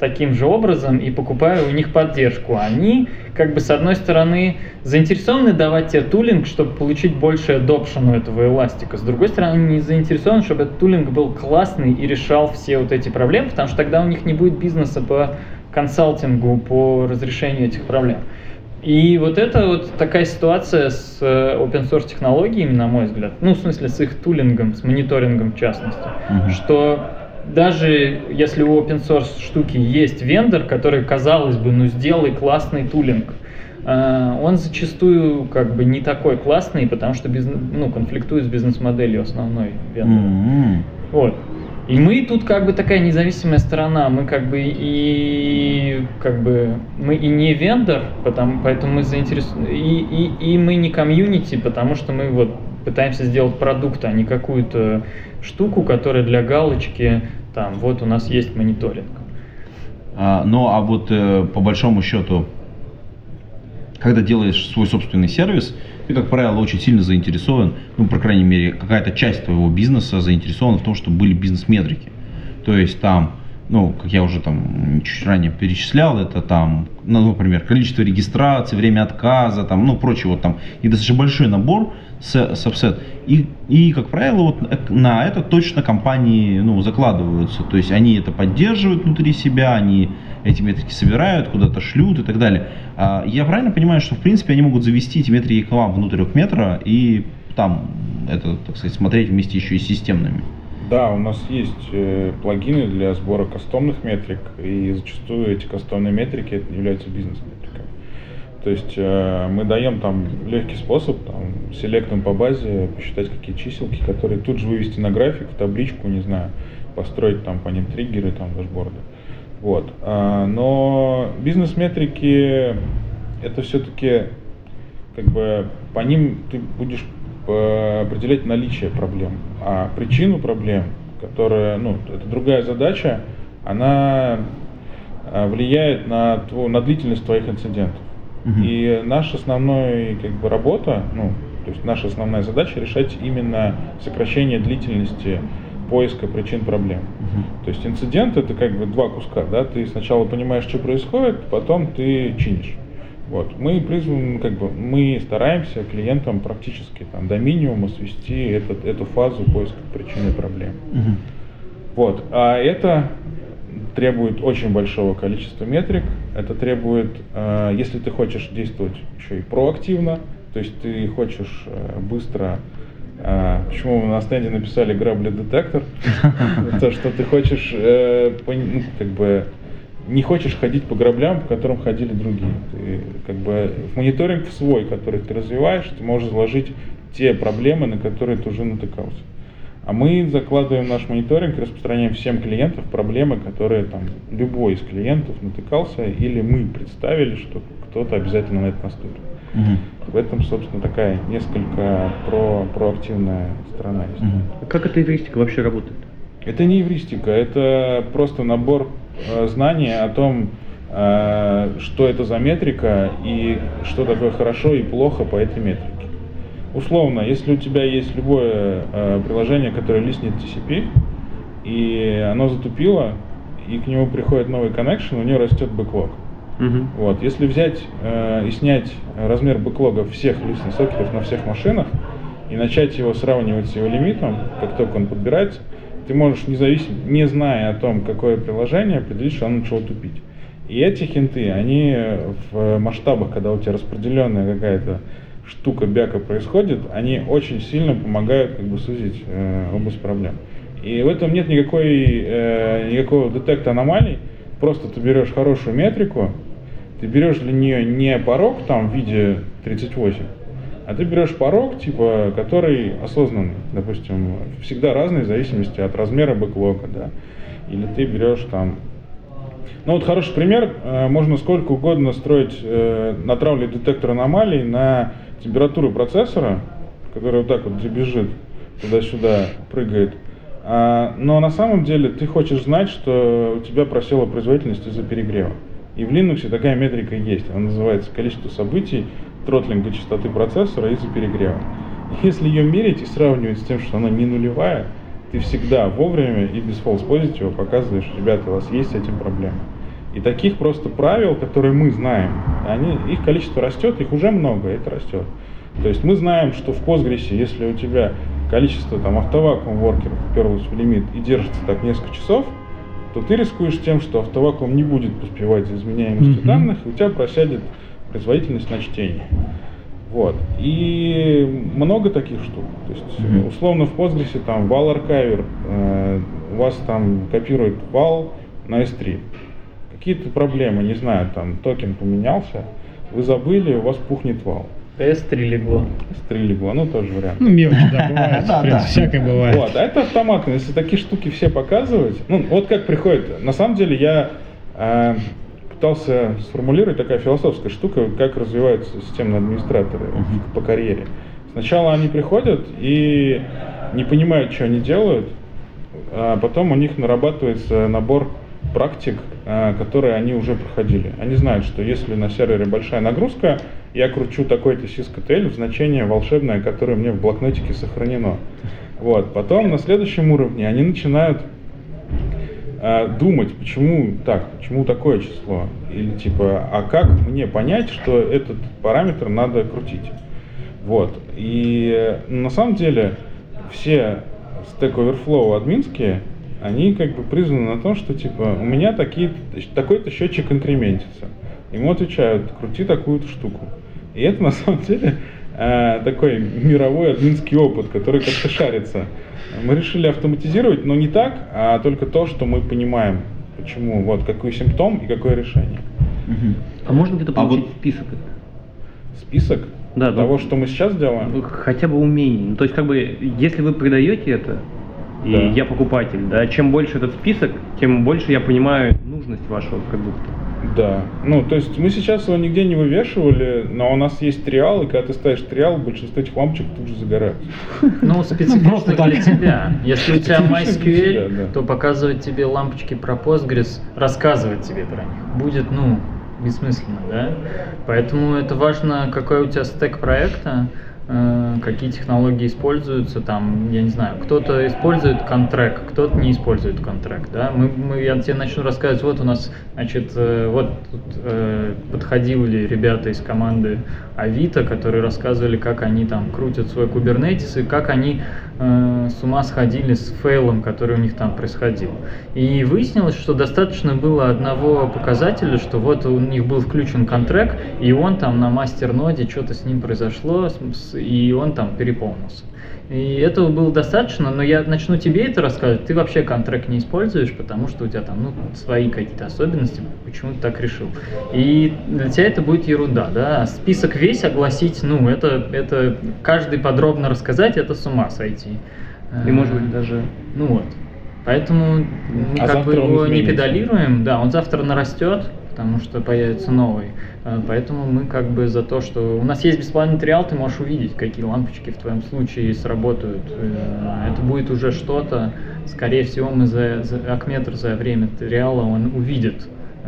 S6: таким же образом и покупаю у них поддержку. Они, как бы, с одной стороны, заинтересованы давать тебе тулинг, чтобы получить больше adoption у этого эластика. С другой стороны, они не заинтересованы, чтобы этот тулинг был классный и решал все вот эти проблемы, потому что тогда у них не будет бизнеса по консалтингу, по разрешению этих проблем. И вот это вот такая ситуация с э, open source технологиями, на мой взгляд, ну, в смысле, с их тулингом, с мониторингом в частности, mm-hmm. что даже если у open source штуки есть вендор, который, казалось бы, ну сделай классный тулинг, э, он зачастую как бы не такой классный, потому что бизнес, ну, конфликтует с бизнес-моделью основной вендора. Mm-hmm. Вот. И мы тут как бы такая независимая сторона, мы как бы и как бы мы и не вендор, потому, поэтому мы заинтересованы, и, и, и мы не комьюнити, потому что мы вот пытаемся сделать продукт, а не какую-то штуку, которая для галочки, там, вот у нас есть мониторинг.
S2: А, ну, а вот э, по большому счету, когда делаешь свой собственный сервис, ты, как правило, очень сильно заинтересован, ну, по крайней мере, какая-то часть твоего бизнеса заинтересована в том, чтобы были бизнес-метрики. То есть там, ну, как я уже там чуть ранее перечислял, это там, ну, например, количество регистраций, время отказа, там, ну, прочее, вот там, и достаточно большой набор сабсет. И, и, как правило, вот на это точно компании ну, закладываются. То есть они это поддерживают внутри себя, они эти метрики собирают, куда-то шлют и так далее. А я правильно понимаю, что в принципе они могут завести эти метрики к вам внутрь метра и там это, так сказать, смотреть вместе еще и с системными?
S5: Да, у нас есть э, плагины для сбора кастомных метрик, и зачастую эти кастомные метрики являются бизнес-метриками. То есть э, мы даем там легкий способ, там, селектом по базе посчитать какие чиселки, которые тут же вывести на график, в табличку, не знаю, построить там по ним триггеры, там дашборды. Вот. А, но бизнес-метрики это все-таки как бы по ним ты будешь определять наличие проблем, а причину проблем, которая, ну, это другая задача, она э, влияет на, на длительность твоих инцидентов. И наша основная как бы, работа, ну, то есть наша основная задача решать именно сокращение длительности поиска причин проблем. uh То есть инцидент это как бы два куска, да, ты сначала понимаешь, что происходит, потом ты чинишь. Вот. Мы призваны, как бы, мы стараемся клиентам практически там, до минимума свести этот, эту фазу поиска причины проблем.
S2: Мгм.
S5: Вот. А это требует очень большого количества метрик. Это требует, э, если ты хочешь действовать еще и проактивно, то есть ты хочешь э, быстро э, почему мы на стенде написали грабли детектор? То, что ты хочешь, э, ну, как бы, не хочешь ходить по граблям, по которым ходили другие. Ты, как бы, в мониторинг в свой, который ты развиваешь, ты можешь заложить те проблемы, на которые ты уже натыкался. А мы закладываем наш мониторинг и распространяем всем клиентам проблемы, которые там любой из клиентов натыкался, или мы представили, что кто-то обязательно на это наступит.
S2: Мгм.
S5: В этом, собственно, такая несколько про, проактивная сторона есть.
S2: Мгм.
S4: Как эта эвристика вообще работает?
S5: Это не эвристика, это просто набор э, знаний о том, э, что это за метрика и что такое хорошо и плохо по этой метрике. Условно, если у тебя есть любое э, приложение, которое листнет TCP, и оно затупило, и к нему приходит новый коннекшн, у него растет бэклог.
S4: Мгм.
S5: Вот. Если взять э, и снять размер бэклога всех листных сокетов на всех машинах и начать его сравнивать с его лимитом, как только он подбирается, ты можешь, независимо, не зная о том, какое приложение, определить, что оно начало тупить. И эти хинты, они в масштабах, когда у тебя распределенная какая-то штука, бяка происходит, они очень сильно помогают как бы сузить э, область проблем. И в этом нет никакой, э, никакого детекта аномалий, просто ты берешь хорошую метрику, ты берешь для нее не порог там в виде 38, а ты берешь порог, типа, который осознанный, допустим, всегда разный в зависимости от размера бэклога, да. Или ты берешь там ну вот хороший пример, э, можно сколько угодно строить, э, натравливать детектор аномалий на температуру процессора, который вот так вот дребезжит, туда-сюда прыгает. А, но на самом деле ты хочешь знать, что у тебя просела производительность из-за перегрева. И в Linux такая метрика есть, она называется количество событий тротлинга частоты процессора из-за перегрева. Если ее мерить и сравнивать с тем, что она не нулевая, ты всегда вовремя и без false positive показываешь, ребята, у вас есть с этим проблема. И таких просто правил, которые мы знаем, они, их количество растет, их уже много, это растет. То есть мы знаем, что в Postgres, если у тебя количество там автовакуум воркеров уперлось в лимит и держится так несколько часов, то ты рискуешь тем, что автовакуум не будет успевать за изменяемостью
S3: Мгм.
S5: данных, и у тебя просядет производительность на чтение. Вот. И много таких штук. То есть,
S2: Мгм.
S5: условно, в Postgres там вал аркайвер, э, у вас там копирует вал на S3. Какие-то проблемы, не знаю, там токен поменялся, вы забыли, у вас пухнет вал.
S6: S3 легло.
S5: S3 легло, ну тоже вариант.
S3: Ну, мелочи, да, бывает. В принципе, всякое бывает.
S5: Вот, а это автоматно. Если такие штуки все показывать, ну вот как приходит. На самом деле я э, пытался сформулировать такая философская штука, как развиваются системные администраторы по карьере. Сначала они приходят и не понимают, что они делают, а потом у них нарабатывается набор практик, э, которые они уже проходили. Они знают, что если на сервере большая нагрузка, я кручу такой-то syskTL в значение волшебное, которое мне в блокнотике сохранено. Вот. Потом на следующем уровне они начинают э, думать, почему так, почему такое число, или типа, а как мне понять, что этот параметр надо крутить. Вот. И на самом деле все Stack Overflow админские, они как бы призваны на том, что типа у меня такие, такой-то счетчик инкрементится. Ему отвечают, крути такую-то штуку. И это на самом деле э, такой мировой админский опыт, который как-то шарится. Мы решили автоматизировать, но не так, а только то, что мы понимаем, почему, вот какой симптом и какое решение.
S4: А можно где-то
S2: А
S4: получить
S2: вот-
S4: список?
S5: Список
S4: Да,
S5: того,
S4: ну,
S5: что мы сейчас делаем.
S4: Хотя бы умений. Ну, то есть, как бы, если вы продаете это, и
S5: Да.
S4: я покупатель, да, чем больше этот список, тем больше я понимаю нужность вашего продукта.
S5: Да. Ну, то есть мы сейчас его нигде не вывешивали, но у нас есть триал, и когда ты ставишь триал, большинство этих лампочек тут же загораются.
S6: Ну, специфично
S3: Просто
S6: для тебя. Если у тебя
S5: Специфично
S6: MySQL, то показывать тебе лампочки про Postgres, рассказывать тебе про них будет, ну, бессмысленно, да? Поэтому это важно, какой у тебя стек проекта, какие технологии используются, там, я не знаю, кто-то использует контракт, кто-то не использует контракт, да, мы, мы, я тебе начну рассказывать, вот у нас, значит, э, вот тут э, подходили ребята из команды Авито, которые рассказывали, как они там крутят свой кубернетис и как они э, с ума сходили с фейлом, который у них там происходил. И выяснилось, что достаточно было одного показателя, что вот у них был включен контракт, и он там на мастер-ноде, что-то с ним произошло, и он там переполнился. И этого было достаточно, но я начну тебе это рассказывать. Ты вообще контракт не используешь, потому что у тебя там ну, свои какие-то особенности, почему ты так решил. И для тебя это будет ерунда, да. Список весь огласить, ну, это, это каждый подробно рассказать, это с ума сойти.
S4: И может быть даже...
S6: Ну вот. Поэтому мы
S5: А
S6: как бы его не педалируем, да, он завтра нарастет, потому что появится новый. Э, Поэтому мы как бы за то, что у нас есть бесплатный материал, ты можешь увидеть, какие лампочки в твоем случае сработают. Э, Это будет уже что-то, скорее всего, мы за, за Акметр за время материала он увидит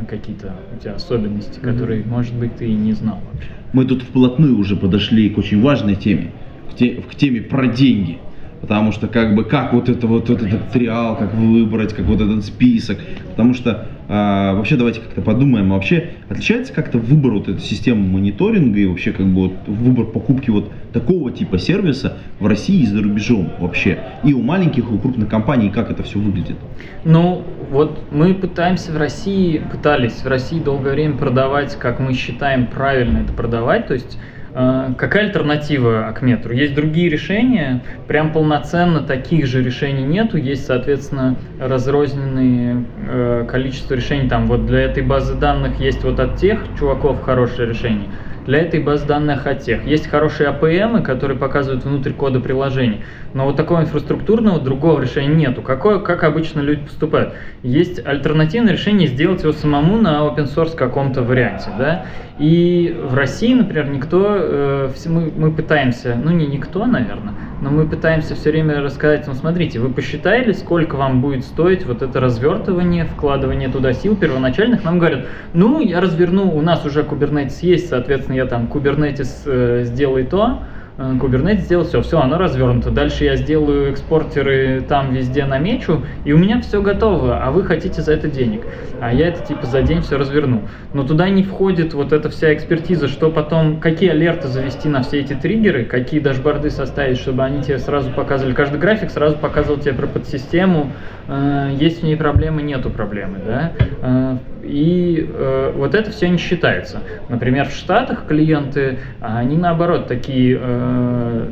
S6: какие-то у тебя особенности, которые, может быть, ты и не знал вообще.
S2: Мы тут вплотную уже подошли к очень важной теме, к, те- к теме про деньги. Потому что как бы как вот это вот, вот этот триал, как выбрать, как вот этот список. Потому что а, вообще давайте как-то подумаем, а вообще отличается как-то выбор вот этой системы мониторинга и вообще как бы вот выбор покупки вот такого типа сервиса в России и за рубежом вообще. И у маленьких, и у крупных компаний, как это все выглядит.
S6: Ну, вот мы пытаемся в России, пытались в России долгое время продавать, как мы считаем правильно это продавать, то есть какая альтернатива Акметру? Есть другие решения, прям полноценно таких же решений нету, есть, соответственно, разрозненные э, количество решений, там вот для этой базы данных есть вот от тех чуваков хорошее решение, для этой базы данных от тех. Есть хорошие APM, которые показывают внутрь кода приложений, но вот такого инфраструктурного другого решения нету. Какое, как обычно люди поступают? Есть альтернативное решение сделать его самому на open source каком-то варианте, да? И в России, например, никто, э, мы, мы пытаемся, ну не никто, наверное, но мы пытаемся все время рассказать, ну смотрите, вы посчитали, сколько вам будет стоить вот это развертывание, вкладывание туда сил первоначальных, нам говорят, ну я разверну, у нас уже Kubernetes есть, соответственно я там Kubernetes э, сделай то, Kubernetes сделал все, все, оно развернуто. Дальше я сделаю экспортеры там везде намечу, и у меня все готово, а вы хотите за это денег. А я это типа за день все разверну. Но туда не входит вот эта вся экспертиза, что потом, какие алерты завести на все эти триггеры, какие дашборды составить, чтобы они тебе сразу показывали, каждый график сразу показывал тебе про подсистему, э, есть в ней проблемы, нету проблемы, да. И э, вот это все не считается. Например, в Штатах клиенты, а они наоборот такие э,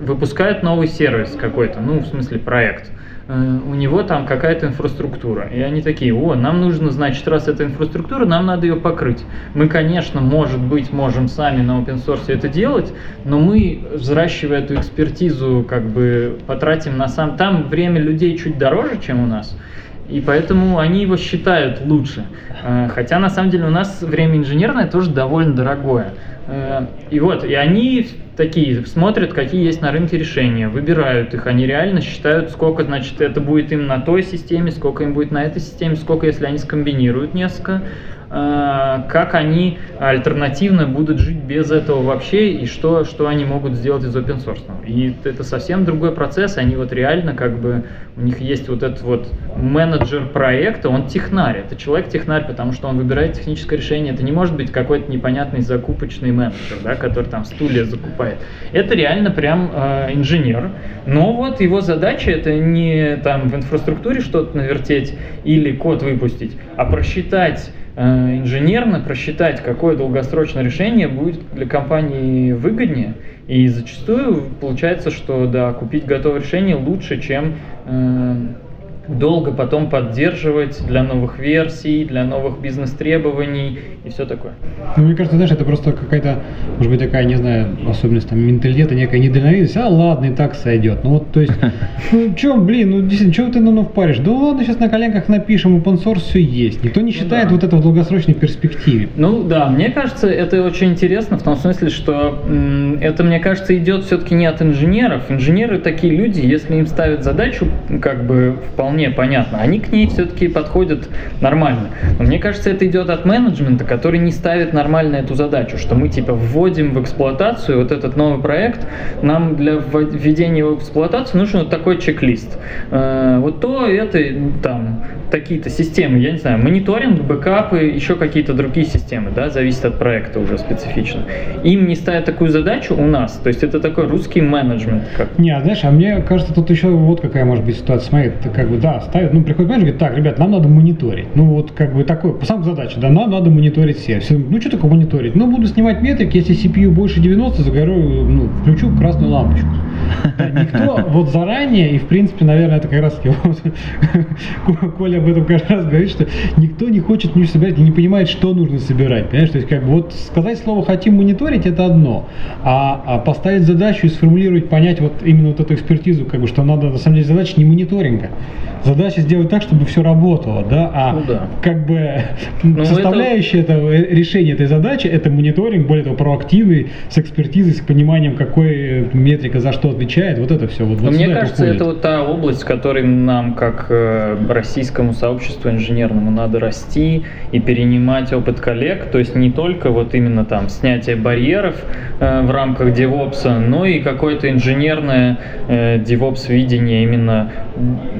S6: выпускают новый сервис какой-то, ну, в смысле проект. Э, У него там какая-то инфраструктура. И они такие, о, нам нужно, значит, раз эта инфраструктура, нам надо ее покрыть. Мы, конечно, может быть, можем сами на open source это делать, но мы, взращивая эту экспертизу, как бы потратим на сам... Там время людей чуть дороже, чем у нас. И поэтому они его считают лучше. Э, Хотя на самом деле у нас время инженерное тоже довольно дорогое. Э, И вот, и они такие смотрят, какие есть на рынке решения, выбирают их, они реально считают, сколько, значит, это будет им на той системе, сколько им будет на этой системе, сколько, если они скомбинируют несколько, как они альтернативно будут жить без этого вообще, и что, что они могут сделать из open source. И это совсем другой процесс, они вот реально как бы, у них есть вот этот вот менеджер проекта, он технарь, это человек-технарь, потому что он выбирает техническое решение, это не может быть какой-то непонятный закупочный менеджер, да, который там стулья закупает. Это реально прям э, инженер, но вот его задача это не там в инфраструктуре что-то навертеть или код выпустить, а просчитать инженерно просчитать, какое долгосрочное решение будет для компании выгоднее. И зачастую получается, что да, купить готовое решение лучше, чем э, долго потом поддерживать для новых версий, для новых бизнес-требований и все такое.
S3: Ну, мне кажется, знаешь, это просто какая-то, может быть, такая, не знаю, особенность там менталитета, некая недальновидность. А ладно, и так сойдет. Ну вот, то есть, ну чё, блин, ну действительно, чего ты на ну впаришь? Да ладно, сейчас на коленках напишем, open source все есть. Никто не считает
S6: да.
S3: вот это в долгосрочной перспективе.
S6: Ну да, мне кажется, это очень интересно в том смысле, что м, это, мне кажется, идет все-таки не от инженеров. Инженеры такие люди, если им ставят задачу, как бы вполне мне понятно. Они к ней все-таки подходят нормально. Но мне кажется, это идет от менеджмента, который не ставит нормально эту задачу, что мы типа вводим в эксплуатацию вот этот новый проект, нам для введения его в эксплуатацию нужен вот такой чек-лист. Э, вот то, это, там, такие-то системы, я не знаю, мониторинг, бэкапы, еще какие-то другие системы, да, зависит от проекта уже специфично. Им не ставят такую задачу у нас, то есть это такой русский менеджмент. Как...
S3: Не, а знаешь, а мне кажется, тут еще вот какая может быть ситуация. Смотри, ты как бы, да, ставят, ну, приходит менеджер, говорит, так, ребят, нам надо мониторить. Ну, вот как бы такой, по самой задаче, да, нам надо мониторить все. все ну, что такое мониторить? Ну, буду снимать метрик, если CPU больше 90, загорю, ну, включу красную лампочку. Никто вот заранее, и в принципе, наверное, это как раз Коля об этом каждый раз говорит, что никто не хочет ничего собирать и не понимает, что нужно собирать. Понимаешь? То есть, как бы вот сказать слово хотим мониторить это одно, а, а поставить задачу и сформулировать, понять вот именно вот эту экспертизу, как бы, что надо на самом деле задача не мониторинга. Задача сделать так, чтобы все работало, да, а
S6: ну, да.
S3: как бы ну, составляющая это... этого решения этой задачи это мониторинг, более того, проактивный, с экспертизой, с пониманием, какой метрика за что отвечает, вот это все. Вот, вот
S6: мне кажется, это, это вот та область, в которой нам, как э, российскому сообществу инженерному, надо расти и перенимать опыт коллег, то есть не только вот именно там снятие барьеров э, в рамках DevOps, но и какое-то инженерное э, DevOps видение именно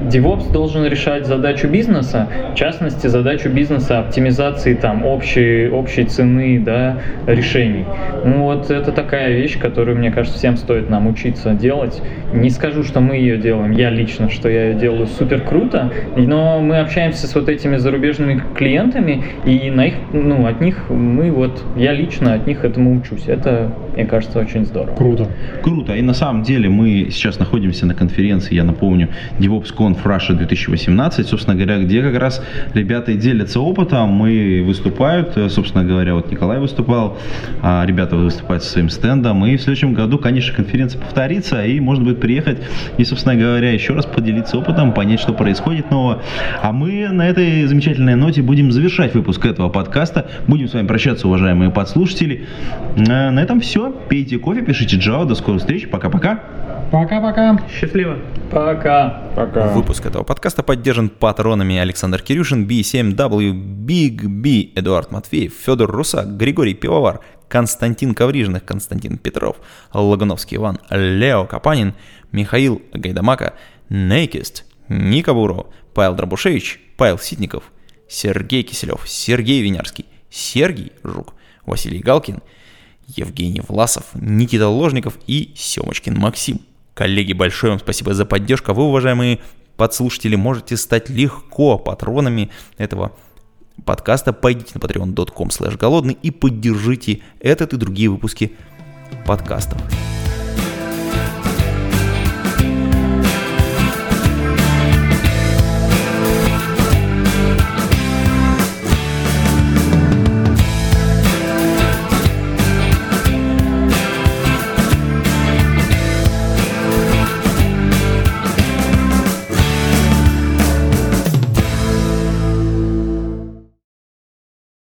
S6: DevOps должен решать задачу бизнеса, в частности, задачу бизнеса оптимизации там общей, общей цены да, решений. Ну вот это такая вещь, которую, мне кажется, всем стоит нам учиться делать. Не скажу, что мы ее делаем, я лично, что я ее делаю супер круто, но мы общаемся с вот этими зарубежными клиентами, и на их, ну, от них мы вот, я лично от них этому учусь. Это, мне кажется, очень здорово.
S3: Круто.
S2: Круто. И на самом деле мы сейчас находимся на конференции, я напомню, DevOps Conf Russia 2018, собственно говоря, где как раз ребята делятся опытом и выступают. Собственно говоря, вот Николай выступал, а ребята выступают со своим стендом. И в следующем году, конечно, конференция повторится, и можно будет приехать и, собственно говоря, еще раз поделиться опытом, понять, что происходит нового. А мы на этой замечательной ноте будем завершать выпуск этого подкаста. Будем с вами прощаться, уважаемые подслушатели. А, на этом все. Пейте кофе, пишите Java. До скорых встреч. Пока-пока.
S3: Пока-пока.
S4: Счастливо.
S6: Пока.
S5: Пока.
S2: Выпуск этого подкаста поддержан патронами Александр Кирюшин, B7W, Big B, Эдуард Матвеев, Федор Русак, Григорий Пивовар, Константин Коврижных, Константин Петров, Лагуновский Иван, Лео Капанин, Михаил Гайдамака, Нейкист, Ника Буров, Павел Дробушевич, Павел Ситников, Сергей Киселев, Сергей Винярский, Сергей Жук, Василий Галкин, Евгений Власов, Никита Ложников и Семочкин Максим. Коллеги, большое вам спасибо за поддержку. А вы, уважаемые подслушатели, можете стать легко патронами этого подкаста. Пойдите на patreon.com голодный и поддержите этот и другие выпуски подкастов.